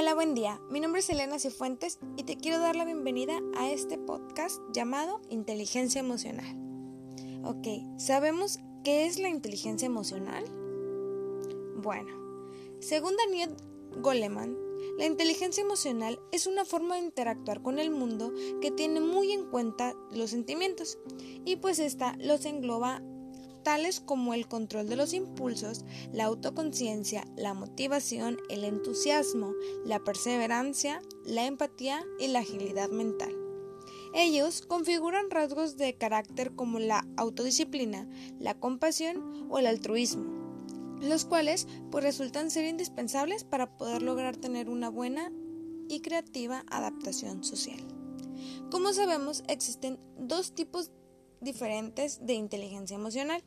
Hola, buen día. Mi nombre es Elena Cifuentes y te quiero dar la bienvenida a este podcast llamado Inteligencia Emocional. Ok, ¿sabemos qué es la inteligencia emocional? Bueno, según Daniel Goleman, la inteligencia emocional es una forma de interactuar con el mundo que tiene muy en cuenta los sentimientos y pues esta los engloba tales como el control de los impulsos, la autoconciencia, la motivación, el entusiasmo, la perseverancia, la empatía y la agilidad mental. Ellos configuran rasgos de carácter como la autodisciplina, la compasión o el altruismo, los cuales pues resultan ser indispensables para poder lograr tener una buena y creativa adaptación social. Como sabemos, existen dos tipos diferentes de inteligencia emocional.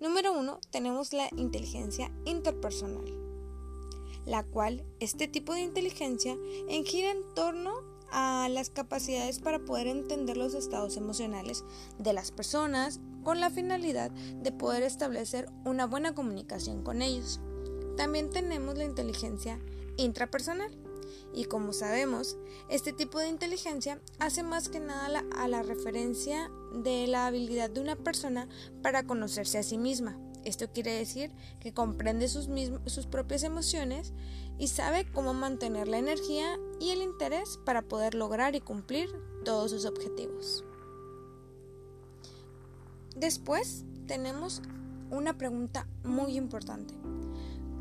Número uno, tenemos la inteligencia interpersonal, la cual este tipo de inteligencia gira en torno a las capacidades para poder entender los estados emocionales de las personas con la finalidad de poder establecer una buena comunicación con ellos. También tenemos la inteligencia intrapersonal, y como sabemos, este tipo de inteligencia hace más que nada a la referencia de la habilidad de una persona para conocerse a sí misma. Esto quiere decir que comprende sus, sus propias emociones y sabe cómo mantener la energía y el interés para poder lograr y cumplir todos sus objetivos. Después tenemos una pregunta muy importante.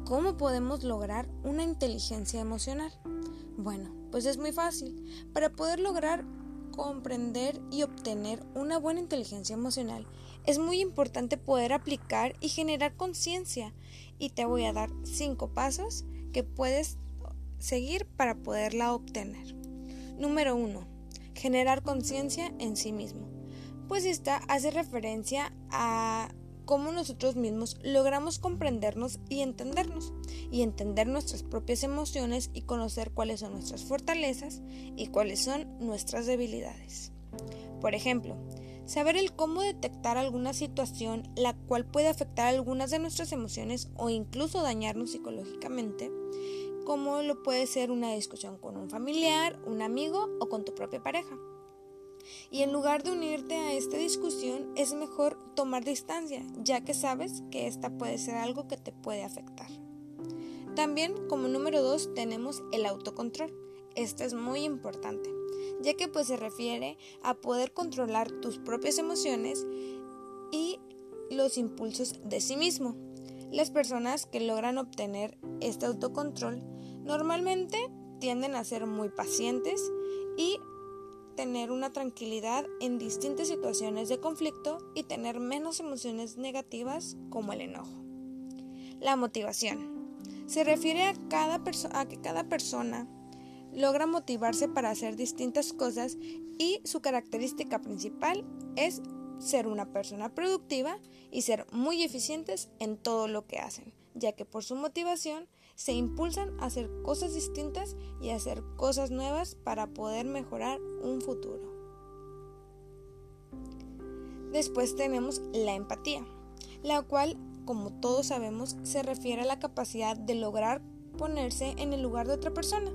¿Cómo podemos lograr una inteligencia emocional? Bueno, pues es muy fácil. Para poder lograr comprender y obtener una buena inteligencia emocional, es muy importante poder aplicar y generar conciencia. Y te voy a dar cinco pasos que puedes seguir para poderla obtener. Número 1. Generar conciencia en sí mismo. Pues esta hace referencia a cómo nosotros mismos logramos comprendernos y entendernos, y entender nuestras propias emociones y conocer cuáles son nuestras fortalezas y cuáles son nuestras debilidades. Por ejemplo, saber el cómo detectar alguna situación la cual puede afectar algunas de nuestras emociones o incluso dañarnos psicológicamente, como lo puede ser una discusión con un familiar, un amigo o con tu propia pareja y en lugar de unirte a esta discusión es mejor tomar distancia, ya que sabes que esta puede ser algo que te puede afectar. También como número dos tenemos el autocontrol. Esto es muy importante, ya que pues se refiere a poder controlar tus propias emociones y los impulsos de sí mismo. Las personas que logran obtener este autocontrol normalmente tienden a ser muy pacientes y tener una tranquilidad en distintas situaciones de conflicto y tener menos emociones negativas como el enojo. La motivación. Se refiere a, cada a que cada persona logra motivarse para hacer distintas cosas y su característica principal es ser una persona productiva y ser muy eficientes en todo lo que hacen, ya que por su motivación se impulsan a hacer cosas distintas y a hacer cosas nuevas para poder mejorar un futuro. Después tenemos la empatía, la cual, como todos sabemos, se refiere a la capacidad de lograr ponerse en el lugar de otra persona,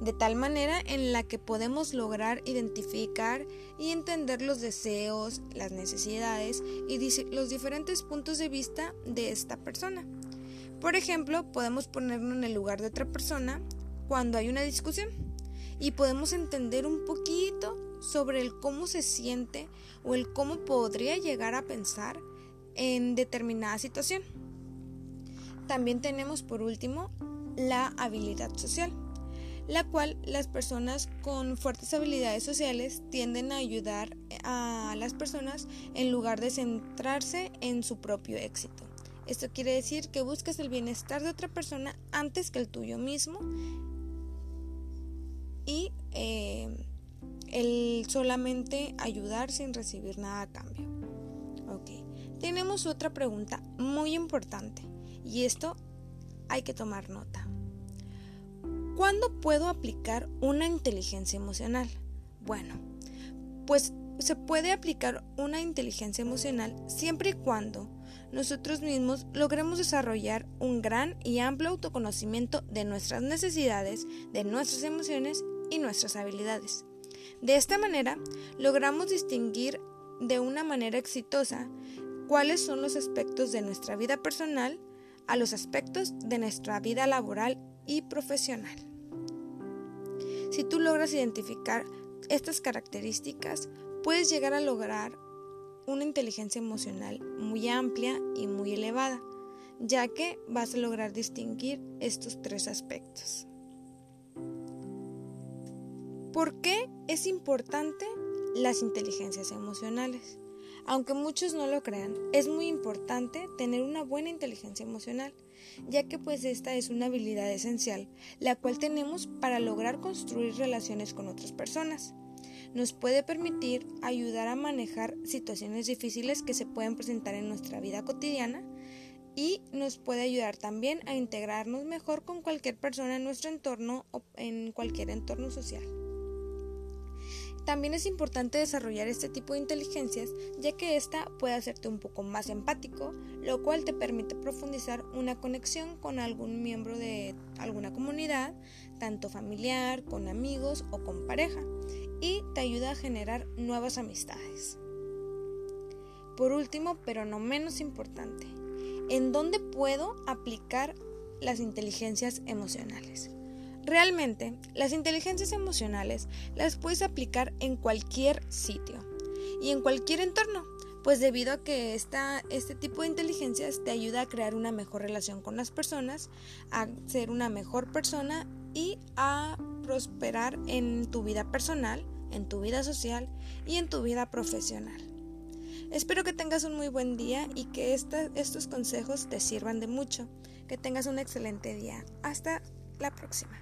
de tal manera en la que podemos lograr identificar y entender los deseos, las necesidades y los diferentes puntos de vista de esta persona. Por ejemplo, podemos ponernos en el lugar de otra persona cuando hay una discusión y podemos entender un poquito sobre el cómo se siente o el cómo podría llegar a pensar en determinada situación. También tenemos por último la habilidad social, la cual las personas con fuertes habilidades sociales tienden a ayudar a las personas en lugar de centrarse en su propio éxito. Esto quiere decir que buscas el bienestar de otra persona antes que el tuyo mismo y eh, el solamente ayudar sin recibir nada a cambio. Ok, tenemos otra pregunta muy importante y esto hay que tomar nota. ¿Cuándo puedo aplicar una inteligencia emocional? Bueno, pues se puede aplicar una inteligencia emocional siempre y cuando nosotros mismos logremos desarrollar un gran y amplio autoconocimiento de nuestras necesidades, de nuestras emociones y nuestras habilidades. De esta manera, logramos distinguir de una manera exitosa cuáles son los aspectos de nuestra vida personal a los aspectos de nuestra vida laboral y profesional. Si tú logras identificar estas características, puedes llegar a lograr una inteligencia emocional muy amplia y muy elevada, ya que vas a lograr distinguir estos tres aspectos. ¿Por qué es importante las inteligencias emocionales? Aunque muchos no lo crean, es muy importante tener una buena inteligencia emocional, ya que pues esta es una habilidad esencial, la cual tenemos para lograr construir relaciones con otras personas nos puede permitir ayudar a manejar situaciones difíciles que se pueden presentar en nuestra vida cotidiana y nos puede ayudar también a integrarnos mejor con cualquier persona en nuestro entorno o en cualquier entorno social. También es importante desarrollar este tipo de inteligencias ya que ésta puede hacerte un poco más empático, lo cual te permite profundizar una conexión con algún miembro de alguna comunidad, tanto familiar, con amigos o con pareja, y te ayuda a generar nuevas amistades. Por último, pero no menos importante, ¿en dónde puedo aplicar las inteligencias emocionales? Realmente, las inteligencias emocionales las puedes aplicar en cualquier sitio y en cualquier entorno, pues debido a que esta, este tipo de inteligencias te ayuda a crear una mejor relación con las personas, a ser una mejor persona y a prosperar en tu vida personal, en tu vida social y en tu vida profesional. Espero que tengas un muy buen día y que estos consejos te sirvan de mucho. Que tengas un excelente día. Hasta la próxima.